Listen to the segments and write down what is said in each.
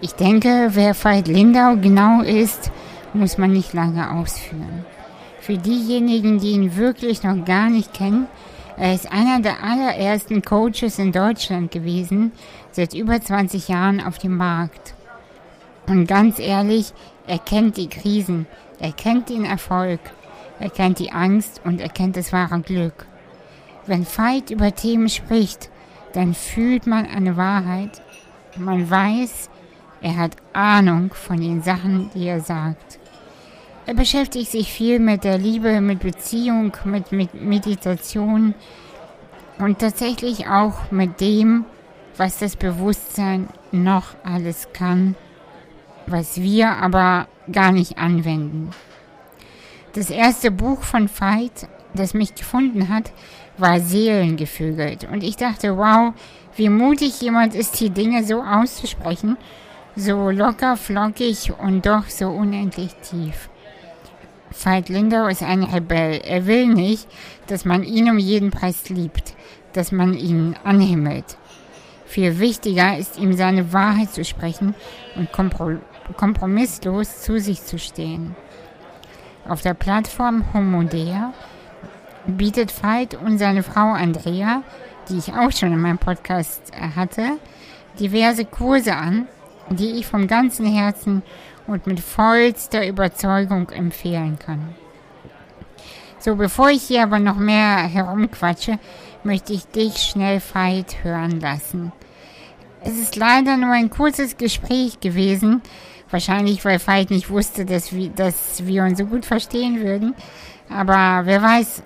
Ich denke, wer Veit Lindau genau ist, muss man nicht lange ausführen. Für diejenigen, die ihn wirklich noch gar nicht kennen, er ist einer der allerersten Coaches in Deutschland gewesen, seit über 20 Jahren auf dem Markt. Und ganz ehrlich, er kennt die Krisen, er kennt den Erfolg, er kennt die Angst und er kennt das wahre Glück. Wenn Veit über Themen spricht, dann fühlt man eine Wahrheit. Man weiß, er hat Ahnung von den Sachen, die er sagt. Er beschäftigt sich viel mit der Liebe, mit Beziehung, mit, mit Meditation und tatsächlich auch mit dem, was das Bewusstsein noch alles kann, was wir aber gar nicht anwenden. Das erste Buch von Veit, das mich gefunden hat, war Seelengevögelt. Und ich dachte, wow, wie mutig jemand ist, die Dinge so auszusprechen so locker, flockig und doch so unendlich tief. Veit Lindau ist ein Rebell. Er will nicht, dass man ihn um jeden Preis liebt, dass man ihn anhimmelt. Viel wichtiger ist ihm seine Wahrheit zu sprechen und kompromisslos zu sich zu stehen. Auf der Plattform Homodea bietet Veit und seine Frau Andrea, die ich auch schon in meinem Podcast hatte, diverse Kurse an, die ich vom ganzen Herzen und mit vollster Überzeugung empfehlen kann. So, bevor ich hier aber noch mehr herumquatsche, möchte ich dich schnell Veit hören lassen. Es ist leider nur ein kurzes Gespräch gewesen, wahrscheinlich weil Veit nicht wusste, dass wir, dass wir uns so gut verstehen würden, aber wer weiß,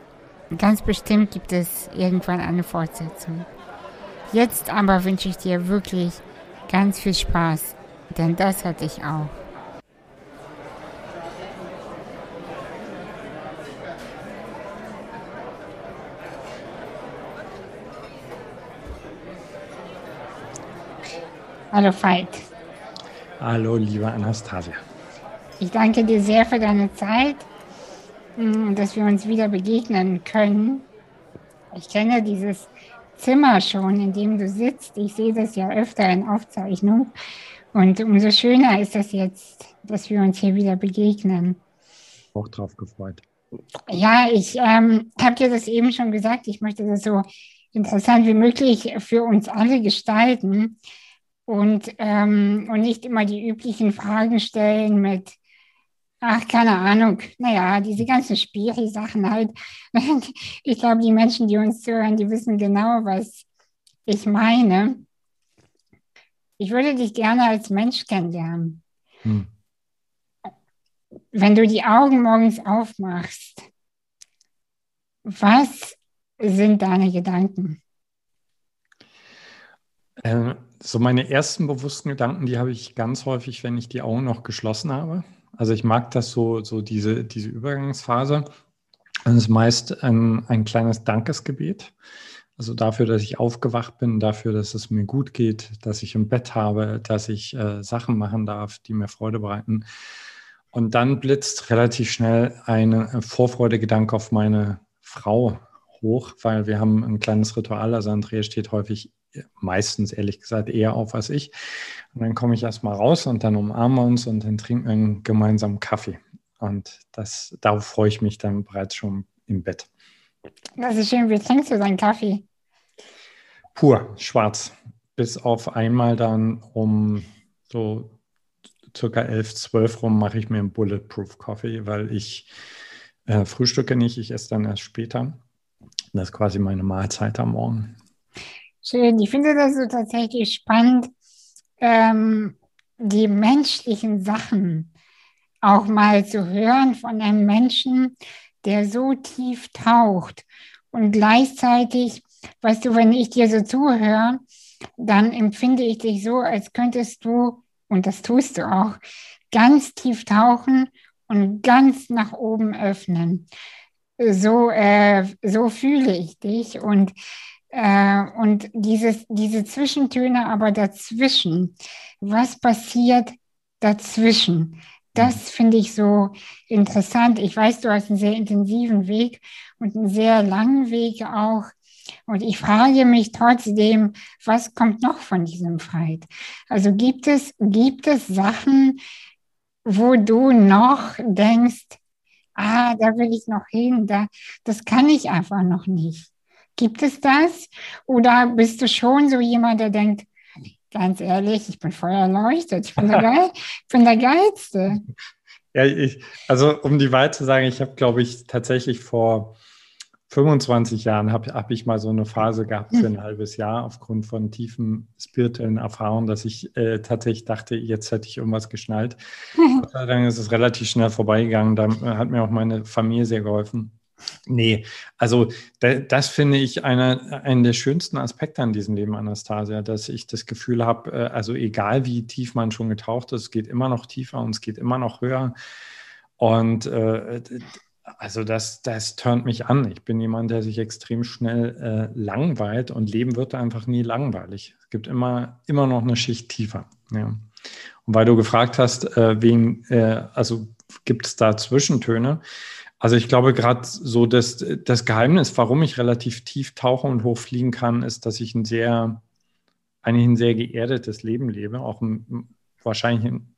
ganz bestimmt gibt es irgendwann eine Fortsetzung. Jetzt aber wünsche ich dir wirklich Ganz viel Spaß, denn das hatte ich auch. Hallo Veit. Hallo, liebe Anastasia. Ich danke dir sehr für deine Zeit, mm, dass wir uns wieder begegnen können. Ich kenne dieses Zimmer schon, in dem du sitzt. Ich sehe das ja öfter in Aufzeichnung. Und umso schöner ist das jetzt, dass wir uns hier wieder begegnen. Auch drauf gefreut. Ja, ich ähm, habe dir das eben schon gesagt. Ich möchte das so interessant wie möglich für uns alle gestalten und, ähm, und nicht immer die üblichen Fragen stellen mit, Ach, keine Ahnung. Naja, diese ganzen Spiri-Sachen halt. Ich glaube, die Menschen, die uns zuhören, die wissen genau, was ich meine. Ich würde dich gerne als Mensch kennenlernen. Hm. Wenn du die Augen morgens aufmachst, was sind deine Gedanken? Äh, so meine ersten bewussten Gedanken, die habe ich ganz häufig, wenn ich die Augen noch geschlossen habe. Also ich mag das so, so diese, diese Übergangsphase. Es ist meist ein, ein kleines Dankesgebet. Also dafür, dass ich aufgewacht bin, dafür, dass es mir gut geht, dass ich ein Bett habe, dass ich äh, Sachen machen darf, die mir Freude bereiten. Und dann blitzt relativ schnell ein äh, Vorfreudegedanke auf meine Frau hoch, weil wir haben ein kleines Ritual. Also Andrea steht häufig meistens ehrlich gesagt eher auf als ich. Und dann komme ich erstmal raus und dann umarmen wir uns und dann trinken wir einen gemeinsamen Kaffee. Und das, darauf freue ich mich dann bereits schon im Bett. Das ist schön. Wie trinkst du deinen Kaffee? Pur, schwarz. Bis auf einmal dann um so circa 11, 12 rum mache ich mir einen Bulletproof Kaffee, weil ich äh, frühstücke nicht, ich esse dann erst später. Das ist quasi meine Mahlzeit am Morgen. Schön. Ich finde das so tatsächlich spannend, ähm, die menschlichen Sachen auch mal zu hören von einem Menschen, der so tief taucht. Und gleichzeitig, weißt du, wenn ich dir so zuhöre, dann empfinde ich dich so, als könntest du, und das tust du auch, ganz tief tauchen und ganz nach oben öffnen. So, äh, so fühle ich dich. Und äh, und dieses, diese Zwischentöne aber dazwischen, was passiert dazwischen? Das mhm. finde ich so interessant. Ich weiß, du hast einen sehr intensiven Weg und einen sehr langen Weg auch. Und ich frage mich trotzdem, was kommt noch von diesem Fight? Also gibt es, gibt es Sachen, wo du noch denkst, ah, da will ich noch hin, da, das kann ich einfach noch nicht. Gibt es das? Oder bist du schon so jemand, der denkt, ganz ehrlich, ich bin voll erleuchtet, ich bin der, Geil, ich bin der Geilste. Ja, ich, also um die Wahrheit zu sagen, ich habe, glaube ich, tatsächlich vor 25 Jahren habe hab ich mal so eine Phase gehabt für ein halbes Jahr aufgrund von tiefen spirituellen Erfahrungen, dass ich äh, tatsächlich dachte, jetzt hätte ich irgendwas geschnallt. Dann ist es relativ schnell vorbeigegangen. Da hat mir auch meine Familie sehr geholfen. Nee, also da, das finde ich einer, einen der schönsten Aspekte an diesem Leben, Anastasia, dass ich das Gefühl habe, äh, also egal wie tief man schon getaucht ist, es geht immer noch tiefer und es geht immer noch höher. Und äh, also das, das turnt mich an. Ich bin jemand, der sich extrem schnell äh, langweilt und Leben wird einfach nie langweilig. Es gibt immer, immer noch eine Schicht tiefer. Ja. Und weil du gefragt hast, äh, wen, äh, also gibt es da Zwischentöne? Also ich glaube gerade so, dass das Geheimnis, warum ich relativ tief tauche und hochfliegen kann, ist, dass ich ein sehr, eigentlich ein sehr geerdetes Leben lebe, auch ein, wahrscheinlich ein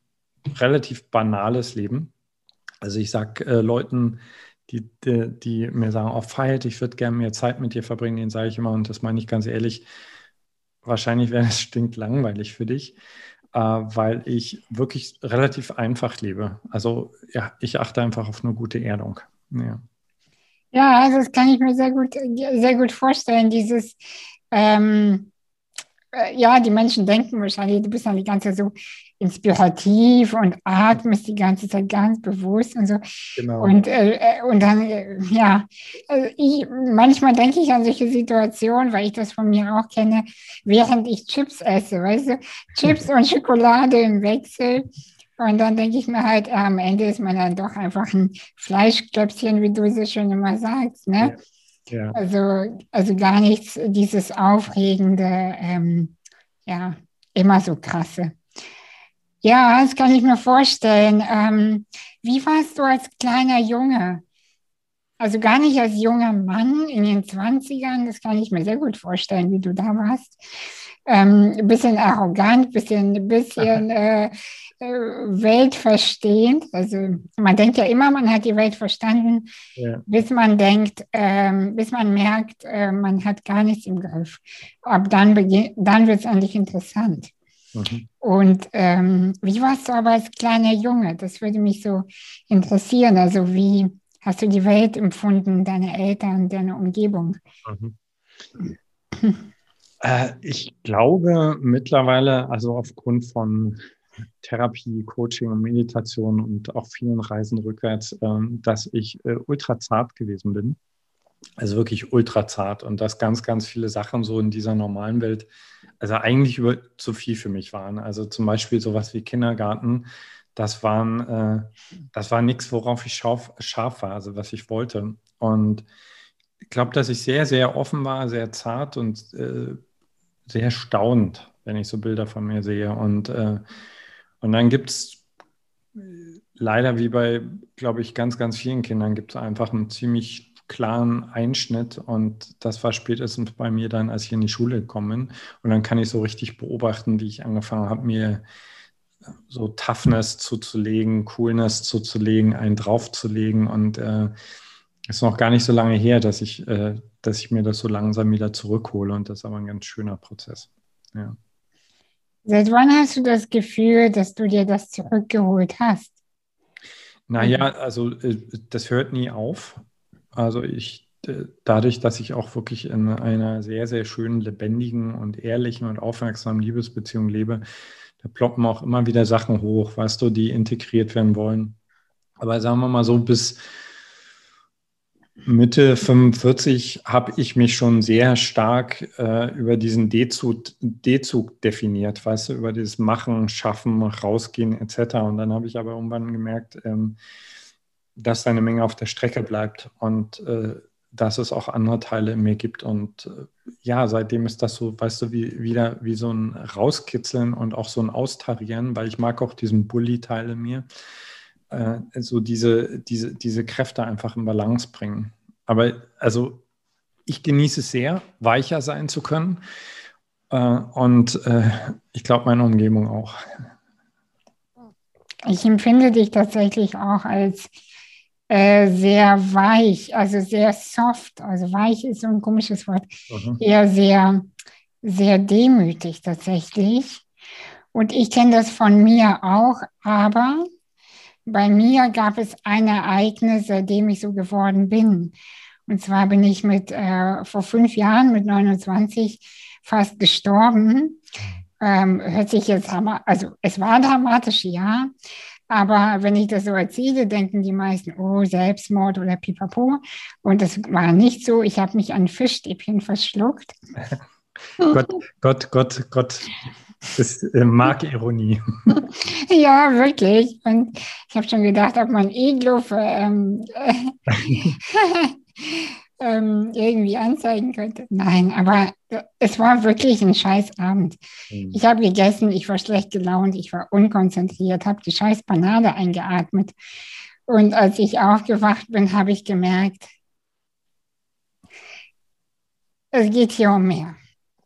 relativ banales Leben. Also ich sage äh, Leuten, die, die, die, mir sagen, oh Fight, ich würde gerne mehr Zeit mit dir verbringen, denen sage ich immer, und das meine ich ganz ehrlich, wahrscheinlich wäre es stinklangweilig für dich, äh, weil ich wirklich relativ einfach lebe. Also ja, ich achte einfach auf eine gute Erdung. Ja. Ja, also das kann ich mir sehr gut, sehr gut vorstellen, dieses ähm, äh, ja, die Menschen denken wahrscheinlich, du bist dann die ganze Zeit so inspirativ und atmest die ganze Zeit ganz bewusst und so. Genau. Und, äh, äh und dann, äh, ja, also ich, manchmal denke ich an solche Situationen, weil ich das von mir auch kenne, während ich Chips esse, weißt du, Chips und Schokolade im Wechsel. Und dann denke ich mir halt, am Ende ist man dann doch einfach ein Fleischklöpfchen, wie du so schon immer sagst, ne? Ja. Ja. Also, also gar nichts, dieses Aufregende, ähm, ja, immer so krasse. Ja, das kann ich mir vorstellen. Ähm, wie warst du als kleiner Junge? Also gar nicht als junger Mann in den 20ern, das kann ich mir sehr gut vorstellen, wie du da warst. Ähm, ein bisschen arrogant, bisschen, bisschen äh, äh, weltverstehend. Also man denkt ja immer, man hat die Welt verstanden, ja. bis man denkt, ähm, bis man merkt, äh, man hat gar nichts im Griff. Ab dann, dann wird es eigentlich interessant. Mhm. Und ähm, wie warst du aber als kleiner Junge? Das würde mich so interessieren. Also wie hast du die Welt empfunden, deine Eltern, deine Umgebung? Mhm. Äh, ich glaube mittlerweile, also aufgrund von Therapie, Coaching und Meditation und auch vielen Reisen rückwärts, ähm, dass ich äh, ultra zart gewesen bin. Also wirklich ultra zart und dass ganz, ganz viele Sachen so in dieser normalen Welt, also eigentlich über zu viel für mich waren. Also zum Beispiel sowas wie Kindergarten, das waren, äh, das war nichts, worauf ich scharf, scharf war, also was ich wollte. Und ich glaube, dass ich sehr, sehr offen war, sehr zart und äh, sehr staunend, wenn ich so Bilder von mir sehe. Und äh, und dann gibt es leider, wie bei, glaube ich, ganz, ganz vielen Kindern, gibt es einfach einen ziemlich klaren Einschnitt und das war spätestens bei mir dann, als ich in die Schule gekommen bin. Und dann kann ich so richtig beobachten, wie ich angefangen habe, mir so Toughness zuzulegen, Coolness zuzulegen, einen draufzulegen und es äh, ist noch gar nicht so lange her, dass ich, äh, dass ich mir das so langsam wieder zurückhole und das ist aber ein ganz schöner Prozess. Ja. Seit wann hast du das Gefühl, dass du dir das zurückgeholt hast? Naja, also äh, das hört nie auf. Also ich, dadurch, dass ich auch wirklich in einer sehr, sehr schönen, lebendigen und ehrlichen und aufmerksamen Liebesbeziehung lebe, da ploppen auch immer wieder Sachen hoch, weißt du, die integriert werden wollen. Aber sagen wir mal so, bis Mitte 45 habe ich mich schon sehr stark äh, über diesen D-Zug, definiert, weißt du, über dieses Machen, Schaffen, Rausgehen etc. Und dann habe ich aber irgendwann gemerkt, ähm, dass da eine Menge auf der Strecke bleibt und äh, dass es auch andere Teile in mir gibt. Und äh, ja, seitdem ist das so, weißt du, wie, wieder wie so ein Rauskitzeln und auch so ein Austarieren, weil ich mag auch diesen Bully-Teil in mir äh, so diese, diese, diese Kräfte einfach in Balance bringen. Aber also ich genieße es sehr, weicher sein zu können. Äh, und äh, ich glaube, meine Umgebung auch. Ich empfinde dich tatsächlich auch als äh, sehr weich, also sehr soft. Also weich ist so ein komisches Wort. Mhm. Eher sehr, sehr demütig tatsächlich. Und ich kenne das von mir auch, aber bei mir gab es ein Ereignis, seitdem ich so geworden bin. Und zwar bin ich mit äh, vor fünf Jahren mit 29 fast gestorben. Ähm, hört sich jetzt also es war dramatisch, ja. Aber wenn ich das so erzähle, denken die meisten, oh, Selbstmord oder Pipapo. Und das war nicht so. Ich habe mich an Fischstäbchen verschluckt. Gott, Gott, Gott, Gott. Das äh, mag Ironie. ja, wirklich. Und ich habe schon gedacht, ob man Iglo für, ähm, ähm, irgendwie anzeigen könnte. Nein, aber es war wirklich ein scheiß Abend. Mhm. Ich habe gegessen, ich war schlecht gelaunt, ich war unkonzentriert, habe die scheiß Panade eingeatmet. Und als ich aufgewacht bin, habe ich gemerkt, es geht hier um mehr.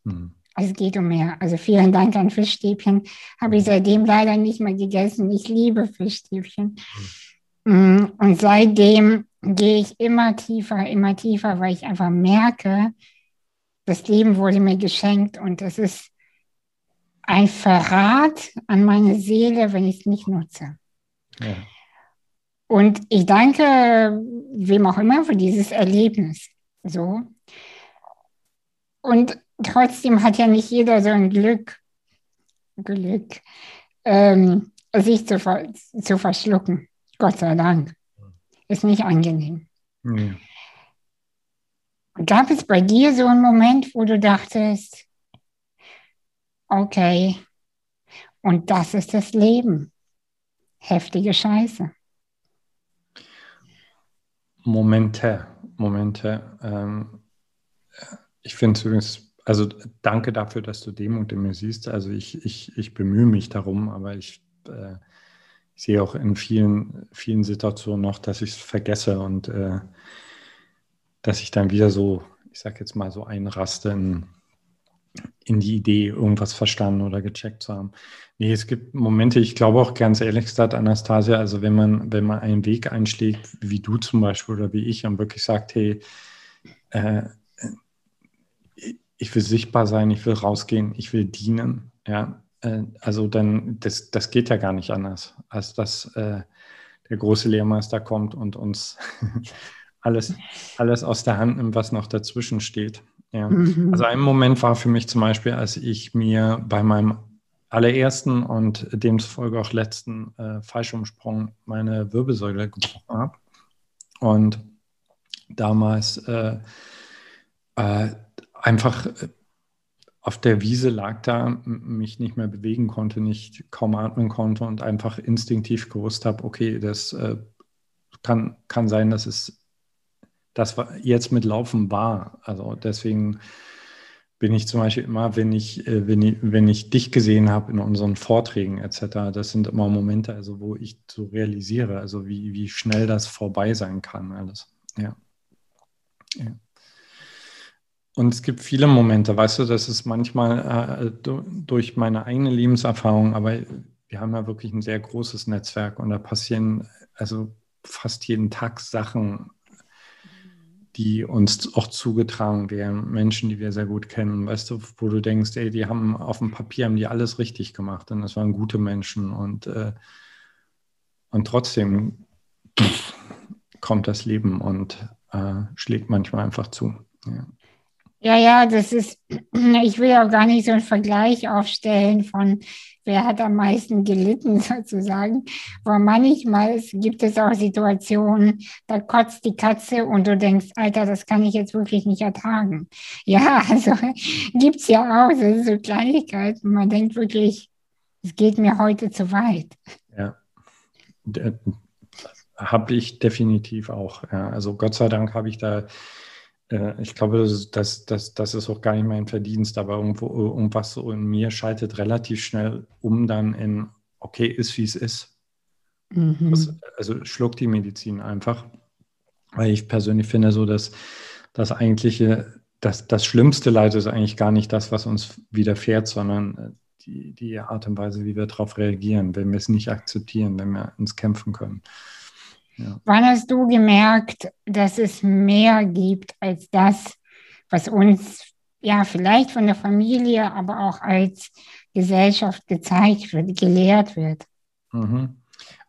Mhm. Es geht um mehr. Also vielen Dank an Fischstäbchen. Habe ich seitdem leider nicht mehr gegessen. Ich liebe Fischstäbchen. Mhm. Und seitdem gehe ich immer tiefer, immer tiefer, weil ich einfach merke, das Leben wurde mir geschenkt und es ist ein Verrat an meine Seele, wenn ich es nicht nutze. Ja. Und ich danke wem auch immer für dieses Erlebnis. So. Und trotzdem hat ja nicht jeder so ein Glück, Glück, ähm, sich zu, zu verschlucken. Gott sei Dank. Ist nicht angenehm. Ja. Gab es bei dir so einen Moment, wo du dachtest, okay, und das ist das Leben. Heftige Scheiße. Momente, Momente. Ähm, ich finde es übrigens also danke dafür, dass du Demut in mir siehst. Also ich, ich, ich bemühe mich darum, aber ich, äh, sehe auch in vielen, vielen Situationen noch, dass ich es vergesse und äh, dass ich dann wieder so, ich sag jetzt mal so einraste in, in die Idee, irgendwas verstanden oder gecheckt zu haben. Nee, es gibt Momente, ich glaube auch ganz ehrlich gesagt, Anastasia, also wenn man, wenn man einen Weg einschlägt, wie du zum Beispiel oder wie ich, und wirklich sagt, hey, äh, ich will sichtbar sein, ich will rausgehen, ich will dienen. Ja, äh, also dann, das, das geht ja gar nicht anders, als dass äh, der große Lehrmeister kommt und uns alles, alles aus der Hand nimmt, was noch dazwischen steht. Ja. Mhm. Also ein Moment war für mich zum Beispiel, als ich mir bei meinem allerersten und demzufolge auch letzten äh, Fallschirmsprung meine Wirbelsäule gebrochen habe. Und damals äh, äh, einfach äh, auf der Wiese lag da, mich nicht mehr bewegen konnte, nicht kaum atmen konnte und einfach instinktiv gewusst habe, okay, das äh, kann, kann sein, dass es das jetzt mit Laufen war. Also deswegen bin ich zum Beispiel immer, wenn ich, äh, wenn ich, wenn ich dich gesehen habe in unseren Vorträgen etc., das sind immer Momente, also wo ich so realisiere, also wie, wie schnell das vorbei sein kann, alles. Ja. ja. Und es gibt viele Momente, weißt du, das ist manchmal äh, durch meine eigene Lebenserfahrung, aber wir haben ja wirklich ein sehr großes Netzwerk und da passieren also fast jeden Tag Sachen, die uns auch zugetragen werden, Menschen, die wir sehr gut kennen, weißt du, wo du denkst, ey, die haben auf dem Papier haben die alles richtig gemacht und das waren gute Menschen und, äh, und trotzdem kommt das Leben und äh, schlägt manchmal einfach zu. Ja. Ja, ja, das ist, ich will auch gar nicht so einen Vergleich aufstellen von, wer hat am meisten gelitten sozusagen. Aber manchmal gibt es auch Situationen, da kotzt die Katze und du denkst, Alter, das kann ich jetzt wirklich nicht ertragen. Ja, also gibt's ja auch, ist so Kleinigkeiten. Man denkt wirklich, es geht mir heute zu weit. Ja, habe ich definitiv auch. Ja. Also Gott sei Dank habe ich da äh, ich glaube, das, das, das, das ist auch gar nicht mein Verdienst, aber irgendwo, irgendwas so in mir schaltet relativ schnell um dann in, okay, ist wie es ist. Mhm. Das, also schluckt die Medizin einfach. Weil ich persönlich finde so, dass das eigentliche, das, das schlimmste Leid ist eigentlich gar nicht das, was uns widerfährt, sondern äh, die, die Art und Weise, wie wir darauf reagieren, wenn wir es nicht akzeptieren, wenn wir uns kämpfen können. Ja. Wann hast du gemerkt, dass es mehr gibt als das, was uns ja vielleicht von der Familie, aber auch als Gesellschaft gezeigt wird, gelehrt wird? Mhm.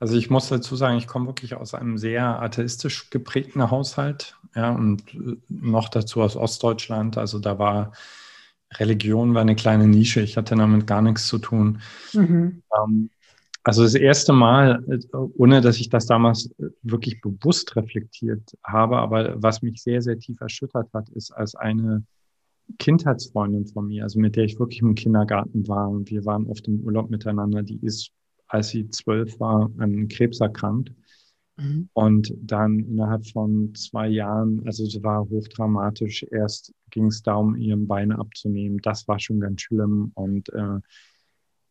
Also ich muss dazu sagen, ich komme wirklich aus einem sehr atheistisch geprägten Haushalt, ja, und äh, noch dazu aus Ostdeutschland. Also da war Religion war eine kleine Nische. Ich hatte damit gar nichts zu tun. Mhm. Ähm, also das erste Mal, äh, ohne dass ich das damals äh, wirklich bewusst reflektiert habe, aber was mich sehr, sehr tief erschüttert hat, ist als eine Kindheitsfreundin von mir, also mit der ich wirklich im Kindergarten war und wir waren oft im Urlaub miteinander, die ist, als sie zwölf war, an Krebs erkrankt. Mhm. Und dann innerhalb von zwei Jahren, also es war hochdramatisch, erst ging es darum, ihren Beine abzunehmen. Das war schon ganz schlimm. Und äh,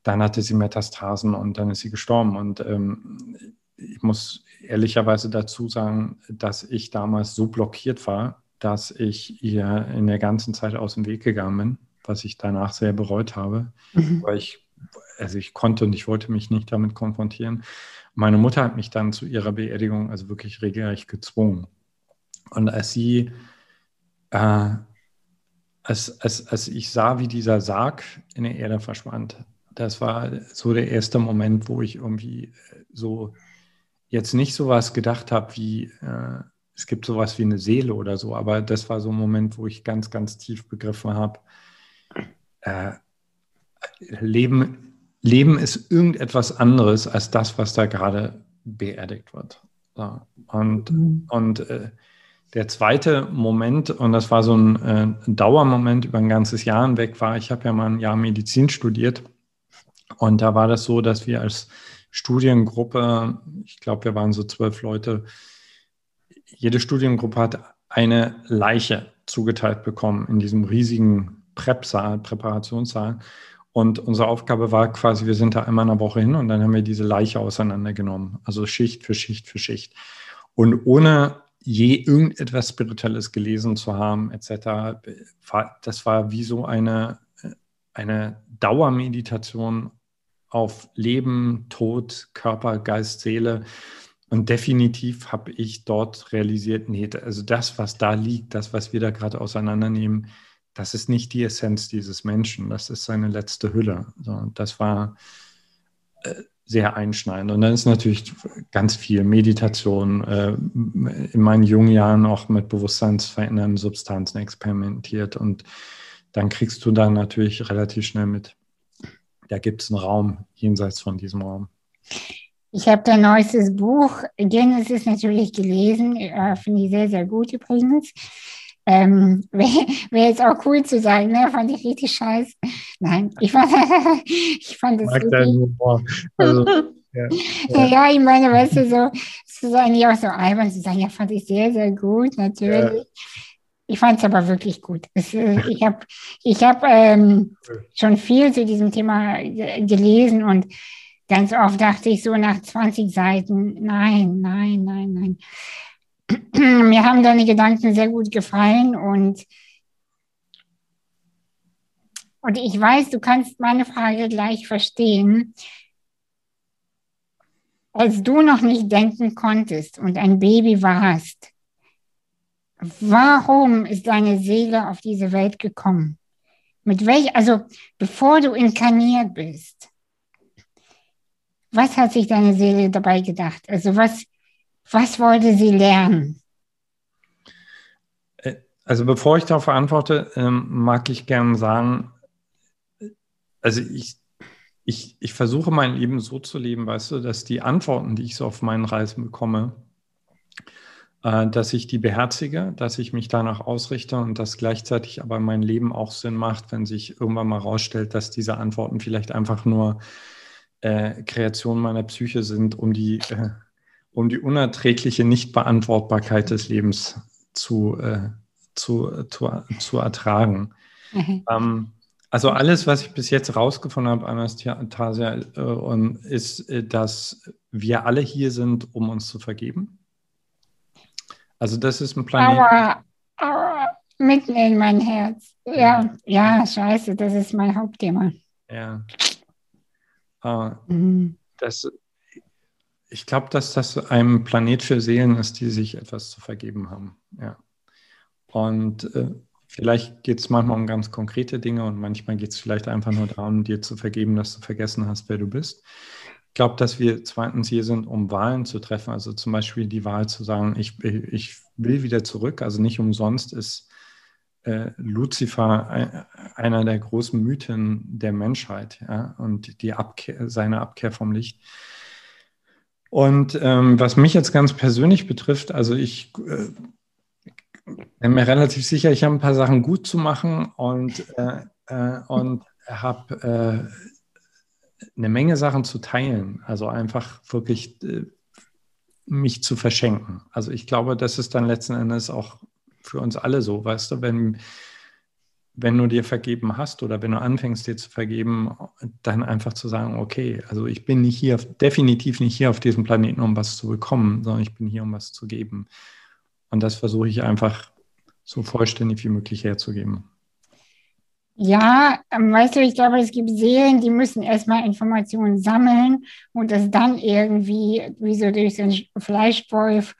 dann hatte sie Metastasen und dann ist sie gestorben. Und ähm, ich muss ehrlicherweise dazu sagen, dass ich damals so blockiert war, dass ich ihr in der ganzen Zeit aus dem Weg gegangen bin, was ich danach sehr bereut habe, mhm. weil ich, also ich konnte und ich wollte mich nicht damit konfrontieren. Meine Mutter hat mich dann zu ihrer Beerdigung also wirklich regelrecht gezwungen. Und als sie, äh, als, als, als ich sah, wie dieser Sarg in der Erde verschwand, das war so der erste Moment, wo ich irgendwie so jetzt nicht so was gedacht habe wie, äh, es gibt sowas wie eine Seele oder so, aber das war so ein Moment, wo ich ganz, ganz tief begriffen habe, äh, Leben Leben ist irgendetwas anderes als das, was da gerade beerdigt wird. So. Und, mhm. und äh, der zweite Moment, und das war so ein äh, Dauermoment über ein ganzes Jahr hinweg, war, ich habe ja mal ein Jahr Medizin studiert. Und da war das so, dass wir als Studiengruppe, ich glaube, wir waren so zwölf Leute, jede Studiengruppe hat eine Leiche zugeteilt bekommen in diesem riesigen Prep-Saal, Präparationssaal. Und unsere Aufgabe war quasi, wir sind da einmal in der Woche hin und dann haben wir diese Leiche auseinandergenommen. Also Schicht für Schicht für Schicht. Und ohne je irgendetwas Spirituelles gelesen zu haben, etc., das war wie so eine, eine Dauermeditation auf Leben, Tod, Körper, Geist, Seele. Und definitiv habe ich dort realisiert, nee, also das, was da liegt, das, was wir da gerade auseinandernehmen, das ist nicht die Essenz dieses Menschen, das ist seine letzte Hülle. So, das war äh, sehr einschneidend. Und dann ist natürlich ganz viel Meditation, äh, in meinen jungen Jahren auch mit bewusstseinsverändernden Substanzen experimentiert. Und dann kriegst du dann natürlich relativ schnell mit, da gibt es einen Raum jenseits von diesem Raum. Ich habe dein neuestes Buch Genesis natürlich gelesen, äh, finde ich sehr, sehr gut übrigens. Ähm, Wäre wär jetzt auch cool zu sagen, ne? Fand ich richtig scheiße. Nein, ich fand, ich fand das. Mag deinen Humor. Also, ja, ja. ja, ich meine, weißt du, so, es ist eigentlich auch so albern zu sagen, ja, fand ich sehr, sehr gut, natürlich. Ja. Ich fand es aber wirklich gut. Es, äh, ich habe ich hab, ähm, schon viel zu diesem Thema gelesen und ganz oft dachte ich so nach 20 Seiten, nein, nein, nein, nein. mir haben deine Gedanken sehr gut gefallen und, und ich weiß, du kannst meine Frage gleich verstehen. Als du noch nicht denken konntest und ein Baby warst, warum ist deine Seele auf diese Welt gekommen? Mit welch, also bevor du inkarniert bist, was hat sich deine Seele dabei gedacht? Also was, was wollte sie lernen? Äh, also bevor ich darauf antworte, ähm, mag ich gerne sagen, also ich, ich, ich versuche mein Leben so zu leben, weißt du, dass die Antworten, die ich so auf meinen Reisen bekomme, dass ich die beherzige, dass ich mich danach ausrichte und dass gleichzeitig aber mein Leben auch Sinn macht, wenn sich irgendwann mal rausstellt, dass diese Antworten vielleicht einfach nur äh, Kreationen meiner Psyche sind, um die äh, um die unerträgliche Nichtbeantwortbarkeit des Lebens zu, äh, zu, zu, zu ertragen. Mhm. Ähm, also alles, was ich bis jetzt rausgefunden habe, Anastasia, äh, ist, äh, dass wir alle hier sind, um uns zu vergeben. Also das ist ein Planet. Aua, aua. Mitten in mein Herz. Ja, ja, scheiße, das ist mein Hauptthema. Ja. Uh, mhm. das, ich glaube, dass das ein Planet für Seelen ist, die sich etwas zu vergeben haben. Ja. Und äh, vielleicht geht es manchmal um ganz konkrete Dinge und manchmal geht es vielleicht einfach nur darum, dir zu vergeben, dass du vergessen hast, wer du bist. Ich glaube, dass wir zweitens hier sind, um Wahlen zu treffen. Also zum Beispiel die Wahl zu sagen, ich, ich will wieder zurück. Also nicht umsonst ist äh, Luzifer einer der großen Mythen der Menschheit ja? und die Abkehr, seine Abkehr vom Licht. Und ähm, was mich jetzt ganz persönlich betrifft, also ich äh, bin mir relativ sicher, ich habe ein paar Sachen gut zu machen und, äh, äh, und habe äh, eine Menge Sachen zu teilen. Also einfach wirklich äh, mich zu verschenken. Also ich glaube, das ist dann letzten Endes auch für uns alle so, weißt du, wenn, wenn du dir vergeben hast oder wenn du anfängst, dir zu vergeben, dann einfach zu sagen, okay, also ich bin nicht hier, definitiv nicht hier auf diesem Planeten, um was zu bekommen, sondern ich bin hier, um was zu geben. Und das versuche ich einfach so vollständig wie möglich herzugeben. Ja, ähm, weißt du, ich glaube, es gibt Seelen, die müssen erstmal Informationen sammeln und das dann irgendwie, wie so durch einen Fleischwolf,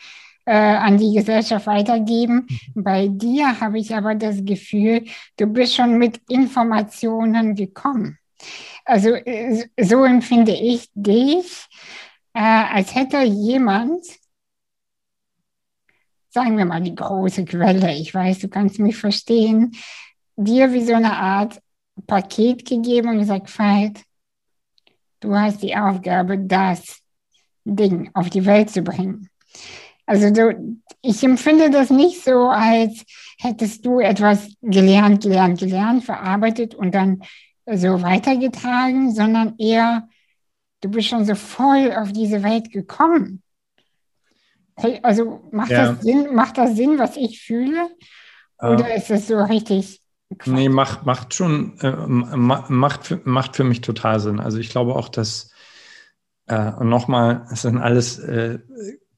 äh, an die Gesellschaft weitergeben. Mhm. Bei dir habe ich aber das Gefühl, du bist schon mit Informationen gekommen. Also äh, so empfinde ich dich, äh, als hätte jemand, sagen wir mal die große Quelle, ich weiß, du kannst mich verstehen, dir wie so eine Art Paket gegeben und gesagt, Veit, du hast die Aufgabe, das Ding auf die Welt zu bringen. Also du, ich empfinde das nicht so, als hättest du etwas gelernt, gelernt, gelernt, verarbeitet und dann so weitergetragen, sondern eher, du bist schon so voll auf diese Welt gekommen. Also macht, ja. das, Sinn, macht das Sinn, was ich fühle? Oder äh, ist es so richtig? Quatsch? Nee, macht, macht schon, äh, macht, macht für mich total Sinn. Also ich glaube auch, dass, äh, und nochmal, es sind alles äh,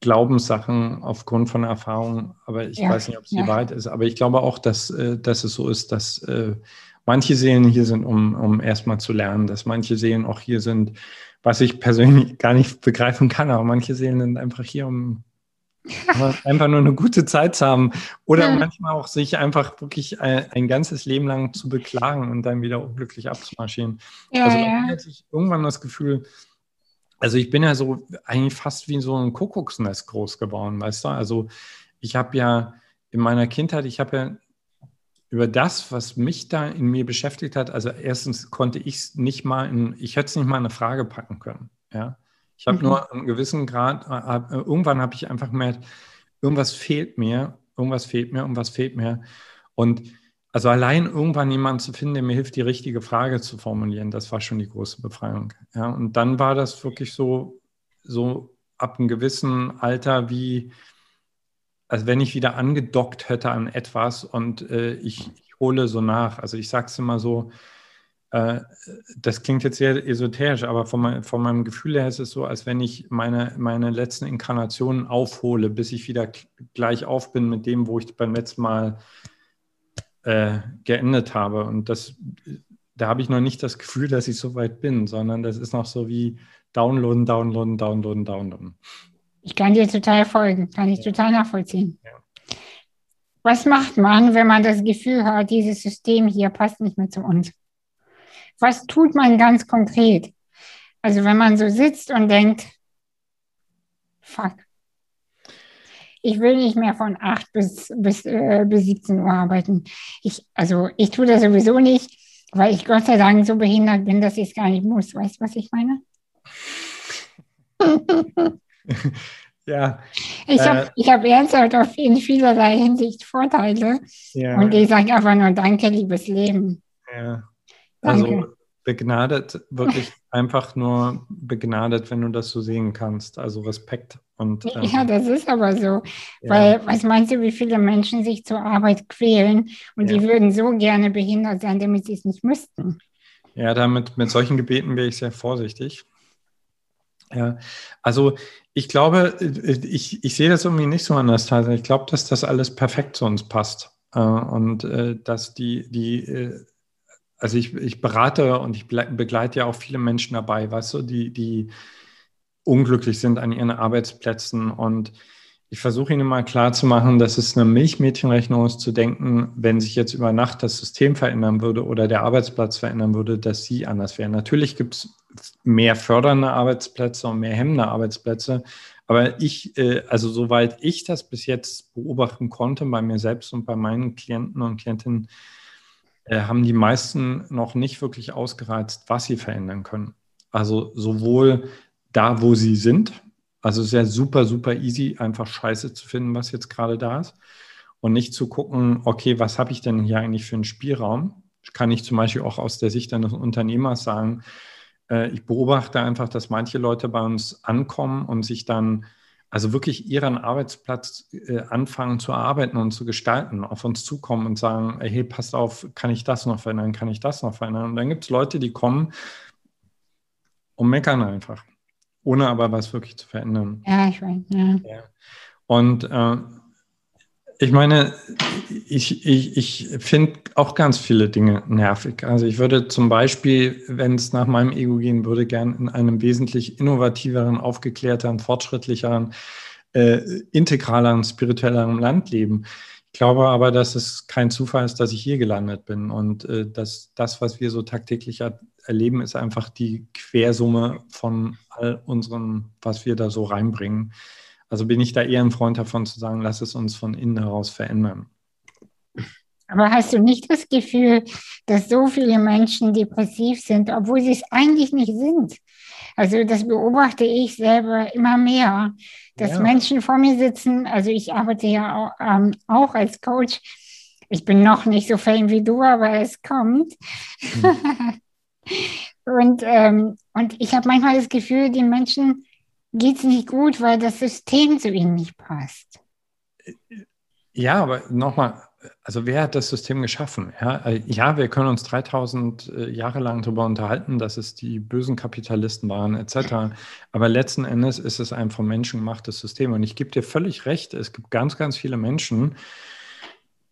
Glaubenssachen aufgrund von Erfahrungen, aber ich ja, weiß nicht, ob es die ja. Wahrheit ist. Aber ich glaube auch, dass, äh, dass es so ist, dass äh, manche Seelen hier sind, um, um erstmal zu lernen, dass manche Seelen auch hier sind, was ich persönlich gar nicht begreifen kann, aber manche Seelen sind einfach hier, um einfach nur eine gute Zeit zu haben oder ja. manchmal auch sich einfach wirklich ein, ein, ganzes Leben lang zu beklagen und dann wieder unglücklich abzumarschieren. Ja, also ja. hatte ich irgendwann das Gefühl, also ich bin ja so eigentlich fast wie so ein Kuckucksnest groß geworden, weißt du? Also ich habe ja in meiner Kindheit, ich habe ja über das, was mich da in mir beschäftigt hat, also erstens konnte ich es nicht mal in, ich hätte es nicht mal in eine Frage packen können, ja. Ich habe mhm. nur einen gewissen Grad, äh, irgendwann habe ich einfach gemerkt, irgendwas fehlt mir, irgendwas fehlt mir, irgendwas fehlt mir. Und also allein irgendwann jemanden zu finden, der mir hilft, die richtige Frage zu formulieren, das war schon die große Befreiung. Ja, und dann war das wirklich so, so ab einem gewissen Alter wie, als wenn ich wieder angedockt hätte an etwas und äh, ich, ich, hole so nach. Also ich sage es immer so, äh, das klingt jetzt sehr esoterisch, aber von, mein, von, meinem Gefühl her ist es so, als wenn ich meine, meine letzten Inkarnationen aufhole, bis ich wieder gleich auf bin mit dem, wo ich beim letzten Mal äh, geendet habe. Und das, da habe ich noch nicht das Gefühl, dass ich so weit bin, sondern das ist noch so wie downloaden, downloaden, downloaden, downloaden. Ich kann dir total folgen, kann ich total nachvollziehen. Ja. Was macht man, wenn man das Gefühl hat, dieses System hier passt nicht mehr zu uns? Was tut man ganz konkret? Also wenn man so sitzt und denkt, fuck, ich will nicht mehr von 8 bis, bis, äh, bis 17 Uhr arbeiten. Ich, also ich tue das sowieso nicht, weil ich Gott sei Dank so behindert bin, dass ich es gar nicht muss. Weißt du, was ich meine? ja. Ich äh, habe hab ernsthaft auf in vielerlei Hinsicht Vorteile. Ja. Und ich sage einfach nur Danke, liebes Leben. Ja. Also Danke begnadet, wirklich einfach nur begnadet, wenn du das so sehen kannst. Also Respekt. Und, ähm, ja, das ist aber so. Ja. Weil, was meinst du, wie viele Menschen sich zur Arbeit quälen und ja. die würden so gerne behindert sein, damit sie es nicht müssten? Ja, damit, mit solchen Gebeten wäre ich sehr vorsichtig. Ja, also ich glaube, ich, ich sehe das irgendwie nicht so anders. Ich glaube, dass das alles perfekt zu uns passt. Äh, und äh, dass die, die, äh, also ich, ich berate und ich begleite ja auch viele Menschen dabei, weißt du, die, die unglücklich sind an ihren Arbeitsplätzen und ich versuche Ihnen mal klarzumachen, dass es eine Milchmädchenrechnung ist, zu denken, wenn sich jetzt über Nacht das System verändern würde oder der Arbeitsplatz verändern würde, dass Sie anders wären. Natürlich gibt es mehr fördernde Arbeitsplätze und mehr hemmende Arbeitsplätze. Aber ich, äh, also soweit ich das bis jetzt beobachten konnte bei mir selbst und bei meinen Klienten und Klientinnen, äh, haben die meisten noch nicht wirklich ausgereizt, was sie verändern können. Also sowohl da, wo sie sind, also sehr super, super easy, einfach Scheiße zu finden, was jetzt gerade da ist. Und nicht zu gucken, okay, was habe ich denn hier eigentlich für einen Spielraum? Kann ich zum Beispiel auch aus der Sicht eines Unternehmers sagen, äh, ich beobachte einfach, dass manche Leute bei uns ankommen und sich dann also wirklich ihren Arbeitsplatz äh, anfangen zu arbeiten und zu gestalten, auf uns zukommen und sagen, hey, passt auf, kann ich das noch verändern, kann ich das noch verändern? Und dann gibt es Leute, die kommen und meckern einfach ohne aber was wirklich zu verändern. Ja, ich weiß. Ja. Und äh, ich meine, ich, ich, ich finde auch ganz viele Dinge nervig. Also ich würde zum Beispiel, wenn es nach meinem Ego gehen würde, gern in einem wesentlich innovativeren, aufgeklärteren, fortschrittlicheren, äh, integraleren, spirituelleren Land leben. Ich glaube aber, dass es kein Zufall ist, dass ich hier gelandet bin und äh, dass das, was wir so tagtäglich erleben, ist einfach die Quersumme von all unserem, was wir da so reinbringen. Also bin ich da eher ein Freund davon zu sagen, lass es uns von innen heraus verändern. Aber hast du nicht das Gefühl, dass so viele Menschen depressiv sind, obwohl sie es eigentlich nicht sind? Also das beobachte ich selber immer mehr, dass ja. Menschen vor mir sitzen. Also ich arbeite ja auch, ähm, auch als Coach. Ich bin noch nicht so fame wie du, aber es kommt. Hm. Und, ähm, und ich habe manchmal das Gefühl, den Menschen geht es nicht gut, weil das System zu ihnen nicht passt. Ja, aber nochmal, also wer hat das System geschaffen? Ja, ja, wir können uns 3000 äh, Jahre lang darüber unterhalten, dass es die bösen Kapitalisten waren, etc. Aber letzten Endes ist es ein vom Menschen gemachtes System. Und ich gebe dir völlig recht, es gibt ganz, ganz viele Menschen,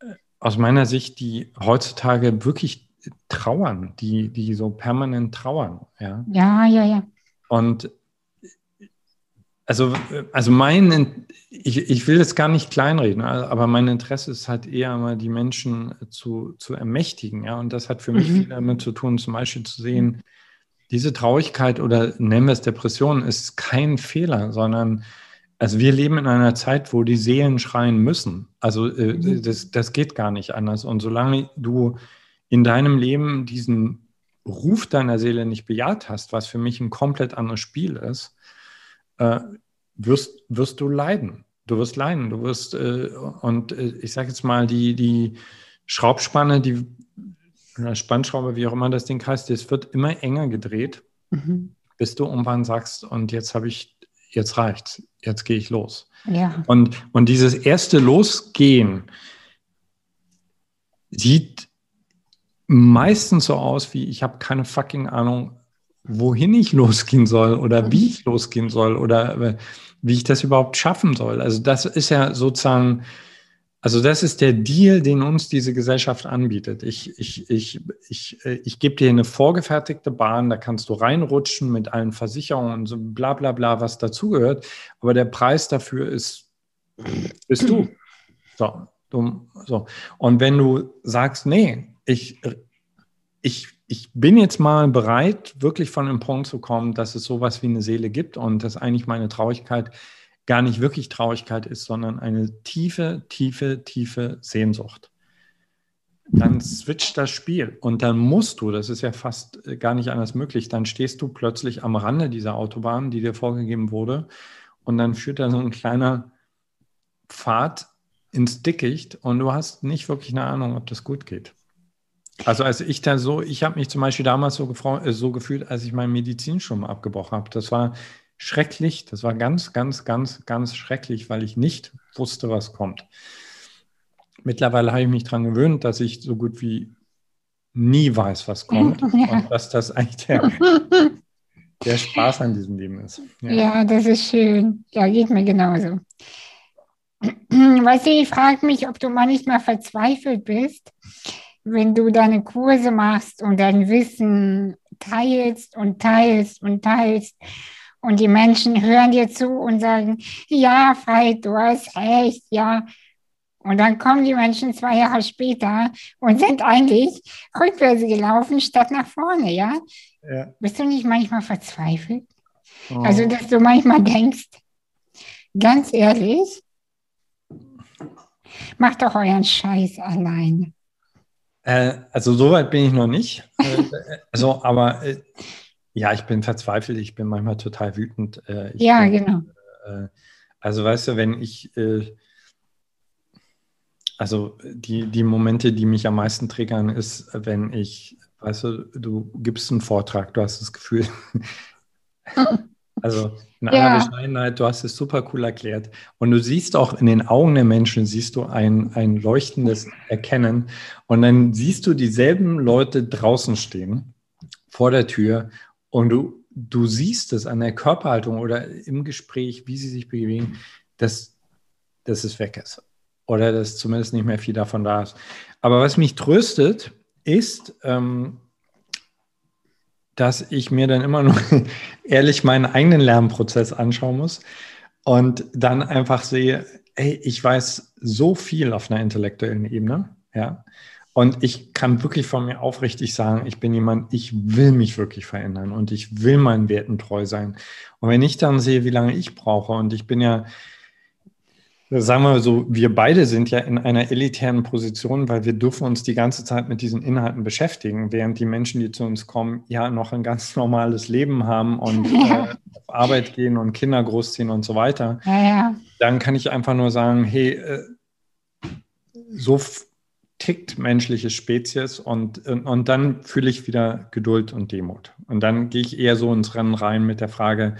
äh, aus meiner Sicht, die heutzutage wirklich trauern, die, die so permanent trauern. Ja, ja, ja. ja. Und also, also mein, ich, ich will das gar nicht kleinreden, aber mein Interesse ist halt eher mal die Menschen zu, zu ermächtigen. Ja, und das hat für mich mhm. viel damit zu tun, zum Beispiel zu sehen, diese Traurigkeit oder nennen wir es Depression ist kein Fehler, sondern also wir leben in einer Zeit, wo die Seelen schreien müssen. Also äh, mhm. das, das geht gar nicht anders. Und solange du in deinem Leben diesen Ruf deiner Seele nicht bejaht hast, was für mich ein komplett anderes Spiel ist, äh, wirst, wirst du leiden. Du wirst leiden. Du wirst, äh, und äh, ich sage jetzt mal, die, die Schraubspanne, die Spannschraube, wie auch immer das Ding heißt, das wird immer enger gedreht, mhm. bis du irgendwann sagst, und jetzt habe ich, jetzt reicht's, jetzt gehe ich los. Ja. Und, und dieses erste Losgehen sieht meistens so aus wie, ich habe keine fucking Ahnung, wohin ich losgehen soll oder wie ich losgehen soll oder äh, wie ich das überhaupt schaffen soll. Also das ist ja sozusagen, also das ist der Deal, den uns diese Gesellschaft anbietet. Ich, ich, ich, ich, äh, ich gebe dir eine vorgefertigte Bahn, da kannst du reinrutschen mit allen Versicherungen und so bla bla bla, was dazugehört. Aber der Preis dafür ist, bist du. So, du, so. Und wenn du sagst, nee, ich, ich, ich bin jetzt mal bereit, wirklich von dem Punkt zu kommen, dass es sowas wie eine Seele gibt und dass eigentlich meine Traurigkeit gar nicht wirklich Traurigkeit ist, sondern eine tiefe, tiefe, tiefe Sehnsucht. Dann switcht das Spiel und dann musst du, das ist ja fast äh, gar nicht anders möglich, dann stehst du plötzlich am Rande dieser Autobahn, die dir vorgegeben wurde und dann führt da so ein kleiner Pfad ins Dickicht und du hast nicht wirklich eine Ahnung, ob das gut geht. Also als ich da so, ich habe mich zum Beispiel damals so, äh, so gefühlt, als ich mein Medizinstudium abgebrochen habe. Das war schrecklich, das war ganz, ganz, ganz, ganz schrecklich, weil ich nicht wusste, was kommt. Mittlerweile habe ich mich daran gewöhnt, dass ich so gut wie nie weiß, was kommt und dass das eigentlich der, der Spaß an diesem Leben ist. Ja. ja, das ist schön. Ja, geht mir genauso. Weißt du, ich frage mich, ob du manchmal verzweifelt bist, wenn du deine Kurse machst und dein Wissen teilst und teilst und teilst und die Menschen hören dir zu und sagen, ja, Veit, du hast recht, ja. Und dann kommen die Menschen zwei Jahre später und sind eigentlich rückwärts gelaufen statt nach vorne, ja? ja. Bist du nicht manchmal verzweifelt? Oh. Also, dass du manchmal denkst, ganz ehrlich, macht doch euren Scheiß allein. Äh, also, soweit bin ich noch nicht. Äh, also, aber äh, ja, ich bin verzweifelt, ich bin manchmal total wütend. Äh, ja, bin, genau. Äh, also, weißt du, wenn ich also die, die Momente, die mich am meisten triggern, ist, wenn ich, weißt du, du gibst einen Vortrag, du hast das Gefühl, also in aller. Bescheidenheit, du hast es super cool erklärt. Und du siehst auch in den Augen der Menschen, siehst du ein, ein leuchtendes Erkennen. Und dann siehst du dieselben Leute draußen stehen, vor der Tür. Und du, du siehst es an der Körperhaltung oder im Gespräch, wie sie sich bewegen, dass, dass es weg ist oder dass zumindest nicht mehr viel davon da ist. Aber was mich tröstet, ist, ähm, dass ich mir dann immer nur ehrlich meinen eigenen Lernprozess anschauen muss und dann einfach sehe, hey, ich weiß so viel auf einer intellektuellen Ebene, ja. Und ich kann wirklich von mir aufrichtig sagen, ich bin jemand, ich will mich wirklich verändern und ich will meinen Werten treu sein. Und wenn ich dann sehe, wie lange ich brauche, und ich bin ja, Sagen wir so, wir beide sind ja in einer elitären Position, weil wir dürfen uns die ganze Zeit mit diesen Inhalten beschäftigen, während die Menschen, die zu uns kommen, ja noch ein ganz normales Leben haben und äh, auf Arbeit gehen und Kinder großziehen und so weiter. Ja, ja. Dann kann ich einfach nur sagen, hey, äh, so tickt menschliche Spezies und, und, und dann fühle ich wieder Geduld und Demut. Und dann gehe ich eher so ins Rennen rein mit der Frage,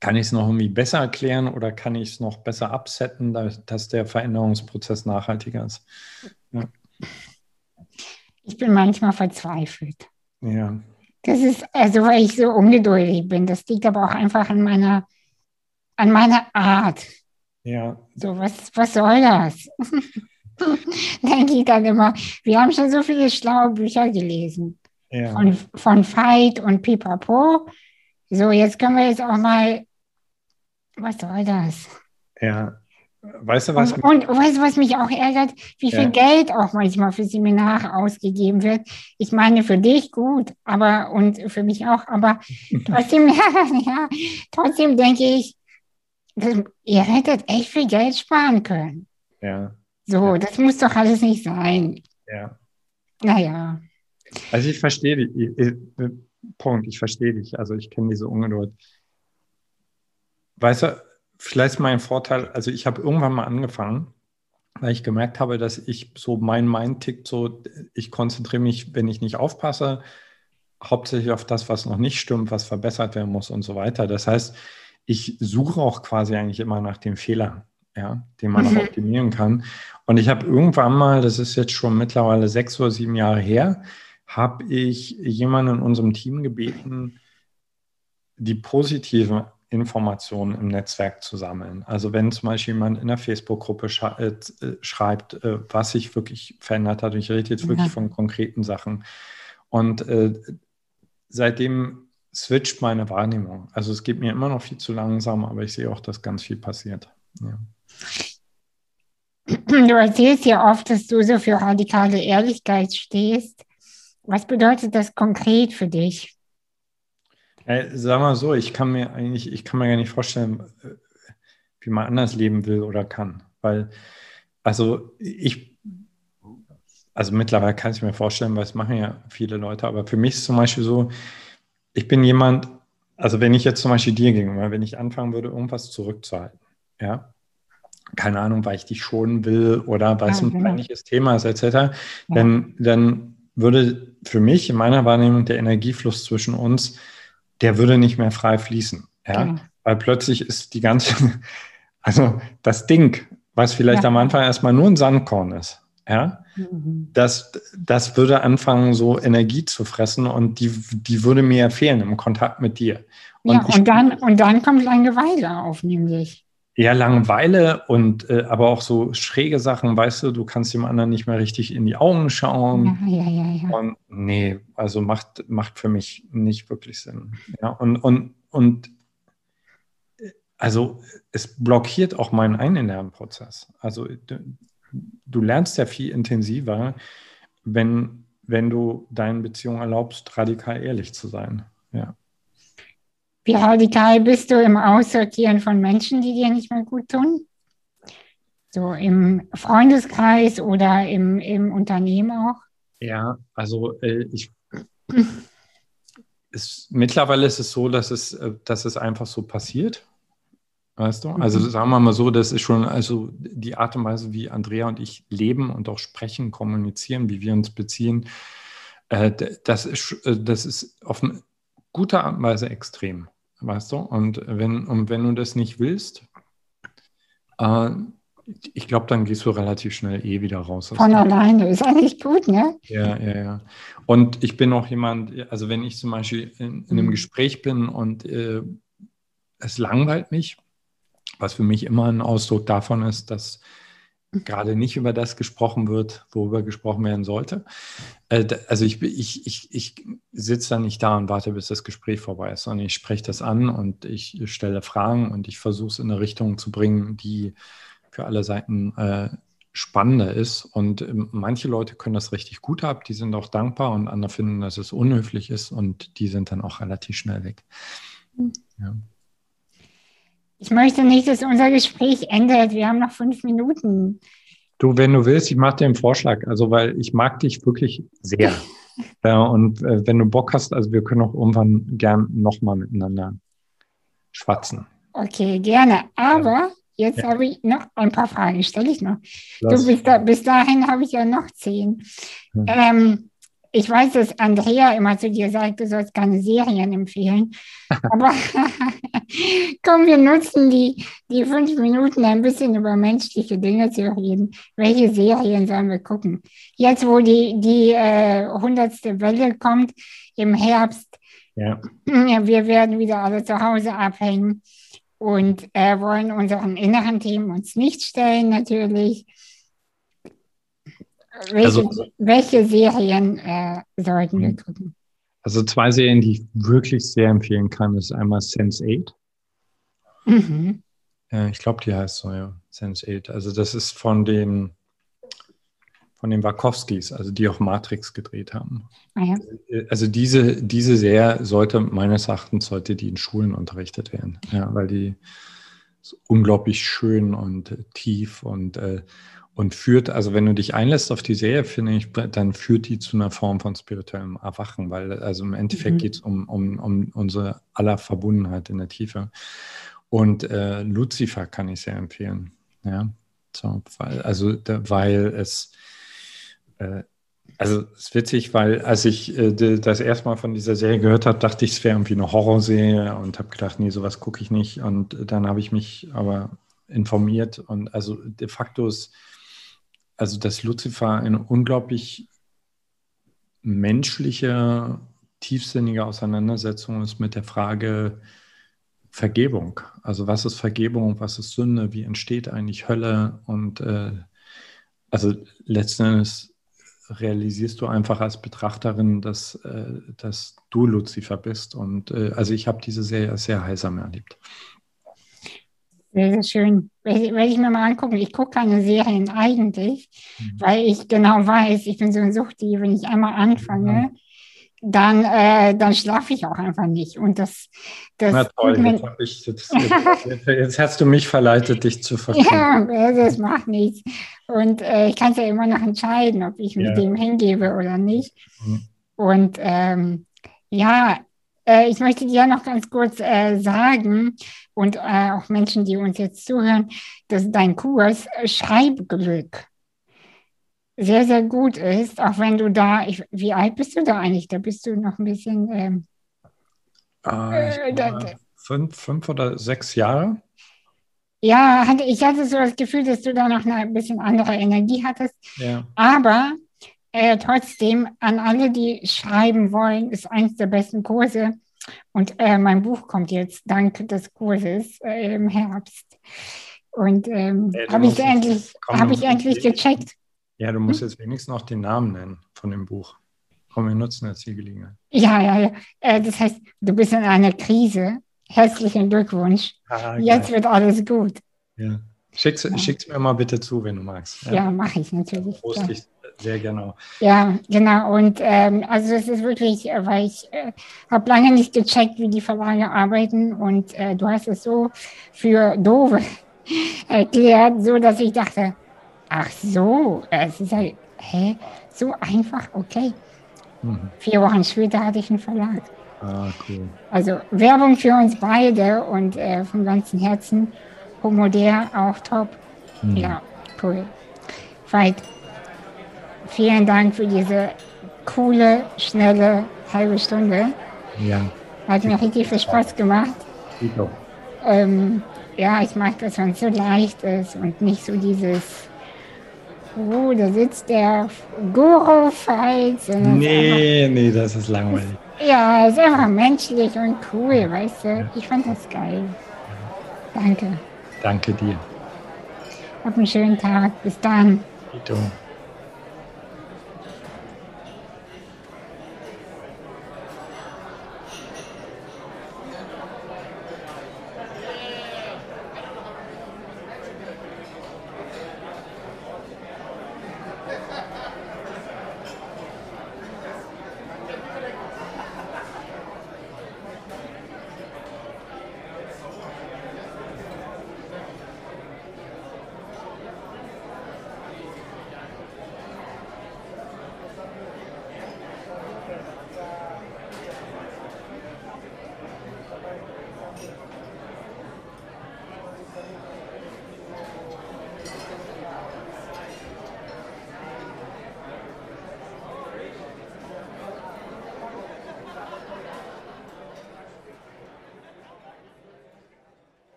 kann ich es noch irgendwie besser erklären oder kann ich es noch besser absetzen, dass der Veränderungsprozess nachhaltiger ist? Ja. Ich bin manchmal verzweifelt. Ja. Das ist, also weil ich so ungeduldig bin. Das liegt aber auch einfach an meiner, an meiner Art. Ja. So, was, was soll das? Denke ich dann immer, wir haben schon so viele schlaue Bücher gelesen. Ja. Von, von Veit und Pipapo. So, jetzt können wir jetzt auch mal. Was soll das? Ja. Weißt du, was. Und, und weißt du, was mich auch ärgert? Wie viel ja. Geld auch manchmal für Seminare ausgegeben wird. Ich meine, für dich gut, aber und für mich auch, aber trotzdem, ja, trotzdem denke ich, ihr hättet echt viel Geld sparen können. Ja. So, ja. das muss doch alles nicht sein. Ja. Naja. Also ich verstehe die. Punkt, ich verstehe dich. Also ich kenne diese Ungeduld. Weißt du, vielleicht mein Vorteil, also ich habe irgendwann mal angefangen, weil ich gemerkt habe, dass ich so mein Mind tickt, so ich konzentriere mich, wenn ich nicht aufpasse, hauptsächlich auf das, was noch nicht stimmt, was verbessert werden muss und so weiter. Das heißt, ich suche auch quasi eigentlich immer nach dem Fehler, ja, den man mhm. auch optimieren kann. Und ich habe irgendwann mal, das ist jetzt schon mittlerweile sechs oder sieben Jahre her, habe ich jemanden in unserem Team gebeten, die positiven Informationen im Netzwerk zu sammeln. Also wenn zum Beispiel jemand in der Facebook-Gruppe äh, schreibt, äh, was sich wirklich verändert hat, ich rede jetzt wirklich ja. von konkreten Sachen. Und äh, seitdem switcht meine Wahrnehmung. Also es geht mir immer noch viel zu langsam, aber ich sehe auch, dass ganz viel passiert. Ja. Du erzählst ja oft, dass du so für radikale Ehrlichkeit stehst. Was bedeutet das konkret für dich? Hey, sag mal so, ich kann mir eigentlich, ich kann mir gar nicht vorstellen, äh, wie man anders leben will oder kann. Weil, also ich, also mittlerweile kann ich mir vorstellen, weil es machen ja viele Leute, aber für mich ist zum Beispiel so, ich bin jemand, also wenn ich jetzt zum Beispiel dir gegenüber, wenn ich anfangen würde, irgendwas zurückzuhalten, ja, keine Ahnung, weil ich dich schonen will oder weil es ein genau. peinliches Thema ist, etc., ja. dann, dann würde für mich in meiner Wahrnehmung der Energiefluss zwischen uns, der würde nicht mehr frei fließen. Ja? Genau. Weil plötzlich ist die ganze, also das Ding, was vielleicht ja. am Anfang erstmal nur ein Sandkorn ist, ja, mhm. das, das würde anfangen, so Energie zu fressen und die, die würde mir fehlen im Kontakt mit dir. Und ja, und dann, und dann kommt Langeweile auf, nämlich. Ja, Langeweile und äh, aber auch so schräge Sachen, weißt du, du kannst dem anderen nicht mehr richtig in die Augen schauen. Ja, ja, ja, ja. Und nee, also macht, macht für mich nicht wirklich Sinn. Ja, und, und, und also es blockiert auch meinen Einnährenprozess. Also du, du lernst ja viel intensiver, wenn, wenn du deinen Beziehungen erlaubst, radikal ehrlich zu sein. Ja. Wie radikal bist du im Aussortieren von Menschen, die dir nicht mehr gut tun? So im Freundeskreis oder im, im Unternehmen auch? Ja, also äh, ich. es, mittlerweile ist es so, dass es, äh, dass es einfach so passiert. Weißt du? Also mhm. sagen wir mal so, das ist schon also die Art und Weise, wie Andrea und ich leben und auch sprechen, kommunizieren, wie wir uns beziehen, äh, das, ist, äh, das ist auf eine gute Art und Weise extrem weißt du? Und wenn, und wenn du das nicht willst, äh, ich glaube, dann gehst du relativ schnell eh wieder raus. Von alleine, ist eigentlich gut, ne? Ja, ja, ja. Und ich bin auch jemand, also wenn ich zum Beispiel in, in einem mhm. Gespräch bin und äh, es langweilt mich, was für mich immer ein Ausdruck davon ist, dass gerade nicht über das gesprochen wird, worüber gesprochen werden sollte. Äh, also ich, ich, ich, ich sitze da nicht da und warte, bis das Gespräch vorbei ist, sondern ich spreche das an und ich stelle Fragen und ich versuche es in eine Richtung zu bringen, die für alle Seiten äh, spannender ist. Und ähm, manche Leute können das richtig gut ab, die sind auch dankbar und andere finden, dass es unhöflich ist und die sind dann auch relativ schnell weg. Hm. Ja. Ich möchte nicht, dass unser Gespräch endet. Wir haben noch fünf Minuten. Du, wenn du willst, ich mache dir einen Vorschlag. Also, weil ich mag dich wirklich sehr. ja, und äh, wenn du Bock hast, also wir können auch irgendwann gern nochmal miteinander schwatzen. Okay, gerne. Aber jetzt ja. habe ich noch ein paar Fragen, stelle ich noch. Du, bis, da, bis dahin habe ich ja noch zehn. Ja. Ähm, ich weiß, dass Andrea immer zu dir sagt, du sollst keine Serien empfehlen. Aber komm, wir nutzen die, die fünf Minuten ein bisschen über menschliche Dinge zu reden. Welche Serien sollen wir gucken? Jetzt, wo die, die äh, hundertste Welle kommt im Herbst, ja. wir werden wieder alle zu Hause abhängen und äh, wollen unseren inneren Themen uns nicht stellen, natürlich. Welche, also, welche Serien äh, sollten wir gucken? Also zwei Serien, die ich wirklich sehr empfehlen kann, ist einmal Sense8. Mhm. Äh, ich glaube, die heißt so, ja, Sense8. Also das ist von den von den Wachowskis, also die auch Matrix gedreht haben. Ah, ja. Also diese, diese Serie sollte meines Erachtens sollte die in Schulen unterrichtet werden, ja, weil die unglaublich schön und tief und äh, und führt, also wenn du dich einlässt auf die Serie, finde ich, dann führt die zu einer Form von spirituellem Erwachen, weil also im Endeffekt mhm. geht es um, um, um unsere aller Verbundenheit in der Tiefe. Und äh, Lucifer kann ich sehr empfehlen. Ja, so, weil, also da, weil es äh, also es ist witzig, weil als ich äh, das erste Mal von dieser Serie gehört habe, dachte ich, es wäre irgendwie eine Horrorserie und habe gedacht, nee, sowas gucke ich nicht. Und dann habe ich mich aber informiert und also de facto ist also dass Lucifer eine unglaublich menschliche, tiefsinnige Auseinandersetzung ist mit der Frage Vergebung. Also was ist Vergebung, was ist Sünde, wie entsteht eigentlich Hölle und äh, also letzten Endes realisierst du einfach als Betrachterin, dass, äh, dass du Lucifer bist. Und äh, also ich habe diese Serie sehr heilsam erlebt. Sehr, sehr schön. Werde ich mir mal angucken. Ich gucke keine Serien eigentlich, mhm. weil ich genau weiß, ich bin so ein Suchti, wenn ich einmal anfange, mhm. dann, äh, dann schlafe ich auch einfach nicht. Und das, das Na toll, jetzt, ich, jetzt, jetzt, jetzt, hast du mich verleitet, dich zu verstehen. Ja, das macht nichts. Und äh, ich kann es ja immer noch entscheiden, ob ich ja. dem hingebe oder nicht. Mhm. Und ähm, ja, äh, ich möchte dir noch ganz kurz äh, sagen und äh, auch Menschen, die uns jetzt zuhören, dass dein Kurs Schreibglück sehr, sehr gut ist, auch wenn du da, ich, wie alt bist du da eigentlich? Da bist du noch ein bisschen. Ähm, äh, da, fünf, fünf oder sechs Jahre. Ja, ich hatte so das Gefühl, dass du da noch eine bisschen andere Energie hattest. Ja. Aber äh, trotzdem, an alle, die schreiben wollen, ist eines der besten Kurse. Und äh, mein Buch kommt jetzt dank des Kurses äh, im Herbst. Und ähm, Äh, habe ich endlich, du ich endlich gecheckt. Ja, du musst jetzt wenigstens noch den Namen nennen von dem Buch. Komm, wir nutzen jetzt die Gelegenheit. Ja, ja, ja. Äh, das heißt, du bist in einer Krise. Herzlichen Glückwunsch. Ah, Jetzt wird alles gut. Ja. Schick's, schick's mir mal bitte zu, wenn du magst. Ja, mache ich natürlich. Poste Ja. Sehr gerne. auf. Ja, genau. Und ähm, also es ist wirklich, äh, weil ich äh, habe lange nicht gecheckt, wie die Verlage arbeiten und äh, du hast es so für Dove erklärt, so dass ich dachte, ach so, es ist halt, hä, so einfach, okay. Mhm. Vier Wochen später hatte ich einen Verlag. Ah, cool. Also Werbung für uns beide und äh, vom ganzen Herzen. Homoder auch top. Mhm. Ja, cool. Veit, vielen Dank für diese coole, schnelle halbe Stunde. Ja, Hat mir richtig viel Spaß gemacht. Tito. Ähm, ja, ich mag das, wenn es so leicht ist und nicht so dieses, oh, da sitzt der Guru sondern es ist Nee, nee, das ist langweilig. einfach- Ja, es ist einfach menschlich und cool, weißt du. Ich fand das geil. Danke. Danke dir. Hab einen schönen Tag. Bis dann. Tito.